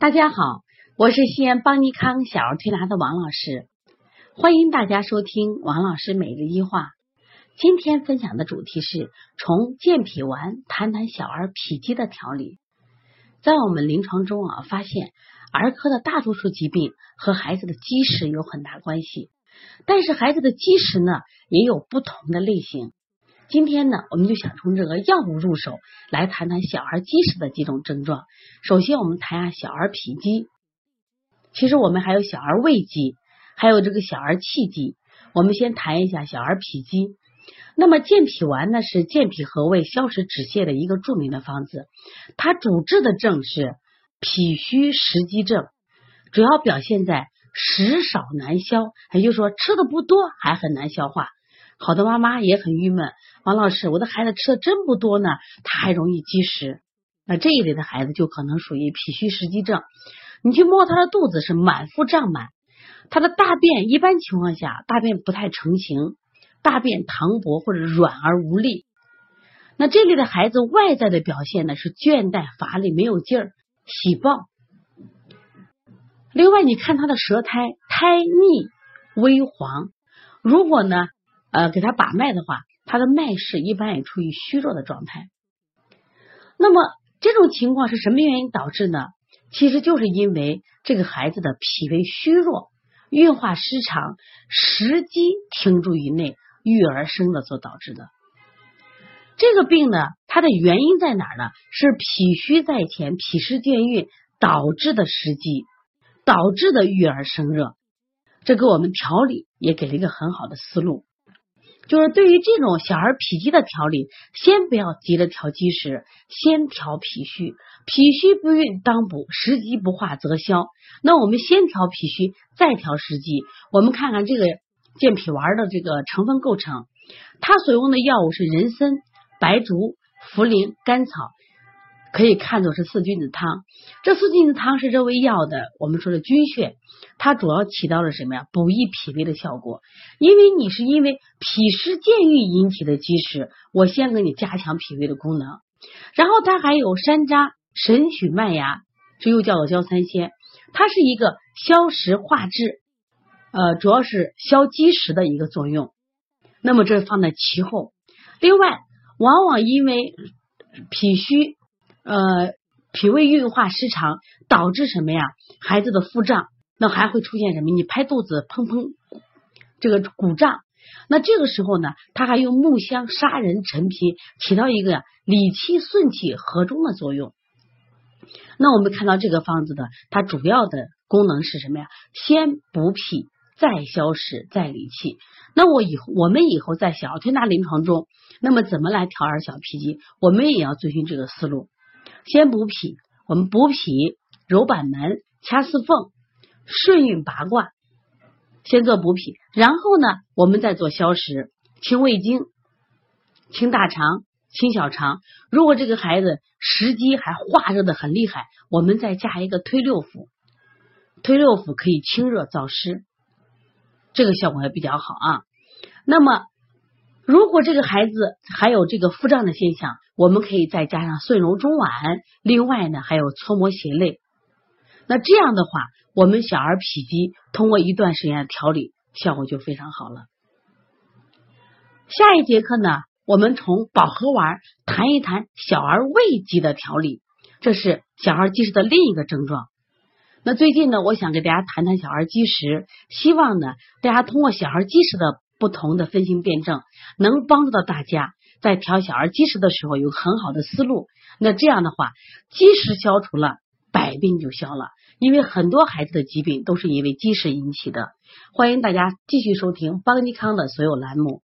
大家好，我是西安邦尼康小儿推拿的王老师，欢迎大家收听王老师每日一话。今天分享的主题是从健脾丸谈谈小儿脾积的调理。在我们临床中啊，发现儿科的大多数疾病和孩子的积食有很大关系，但是孩子的积食呢也有不同的类型。今天呢，我们就想从这个药物入手来谈谈小儿积食的几种症状。首先，我们谈下小儿脾积。其实我们还有小儿胃积，还有这个小儿气积。我们先谈一下小儿脾积。那么健脾丸呢，是健脾和胃、消食止泻的一个著名的方子。它主治的症是脾虚食积症，主要表现在食少难消，也就是说吃的不多，还很难消化。好多妈妈也很郁闷，王老师，我的孩子吃的真不多呢，他还容易积食。那这一类的孩子就可能属于脾虚食积症。你去摸他的肚子是满腹胀满，他的大便一般情况下大便不太成形，大便溏薄或者软而无力。那这类的孩子外在的表现呢是倦怠乏力没有劲儿喜暴。另外你看他的舌苔苔腻微黄，如果呢？呃，给他把脉的话，他的脉势一般也处于虚弱的状态。那么这种情况是什么原因导致呢？其实就是因为这个孩子的脾胃虚弱、运化失常、食积停住于内、育而生的所导致的。这个病呢，它的原因在哪儿呢？是脾虚在前、脾湿健运导致的食积，导致的育而生热。这给我们调理也给了一个很好的思路。就是对于这种小儿脾积的调理，先不要急着调积食，先调脾虚。脾虚不运当补，食积不化则消。那我们先调脾虚，再调食积。我们看看这个健脾丸的这个成分构成，它所用的药物是人参、白术、茯苓、甘草。可以看作是四君子汤，这四君子汤是这味药的，我们说的君穴，它主要起到了什么呀？补益脾胃的效果。因为你是因为脾湿健运引起的积食，我先给你加强脾胃的功能。然后它还有山楂、神曲、麦芽，这又叫做焦三仙，它是一个消食化滞，呃，主要是消积食的一个作用。那么这放在其后。另外，往往因为脾虚。呃，脾胃运化失常导致什么呀？孩子的腹胀，那还会出现什么？你拍肚子，砰砰，这个鼓胀。那这个时候呢，他还用木香、杀人、陈皮，起到一个理气顺气和中的作用。那我们看到这个方子的，它主要的功能是什么呀？先补脾，再消食，再理气。那我以后我们以后在小儿推拿临床中，那么怎么来调儿小脾经？我们也要遵循这个思路。先补脾，我们补脾揉板门、掐四缝、顺运八卦，先做补脾，然后呢，我们再做消食，清胃经、清大肠、清小肠。如果这个孩子食积还化热的很厉害，我们再加一个推六腑，推六腑可以清热燥湿，这个效果还比较好啊。那么。如果这个孩子还有这个腹胀的现象，我们可以再加上顺揉中脘，另外呢还有搓摩胁肋。那这样的话，我们小儿脾积通过一段时间的调理，效果就非常好了。下一节课呢，我们从保和丸谈一谈小儿胃积的调理，这是小儿积食的另一个症状。那最近呢，我想给大家谈谈小儿积食，希望呢大家通过小儿积食的。不同的分型辩证能帮助到大家在调小儿积食的时候有很好的思路。那这样的话，积食消除了，百病就消了。因为很多孩子的疾病都是因为积食引起的。欢迎大家继续收听邦尼康的所有栏目。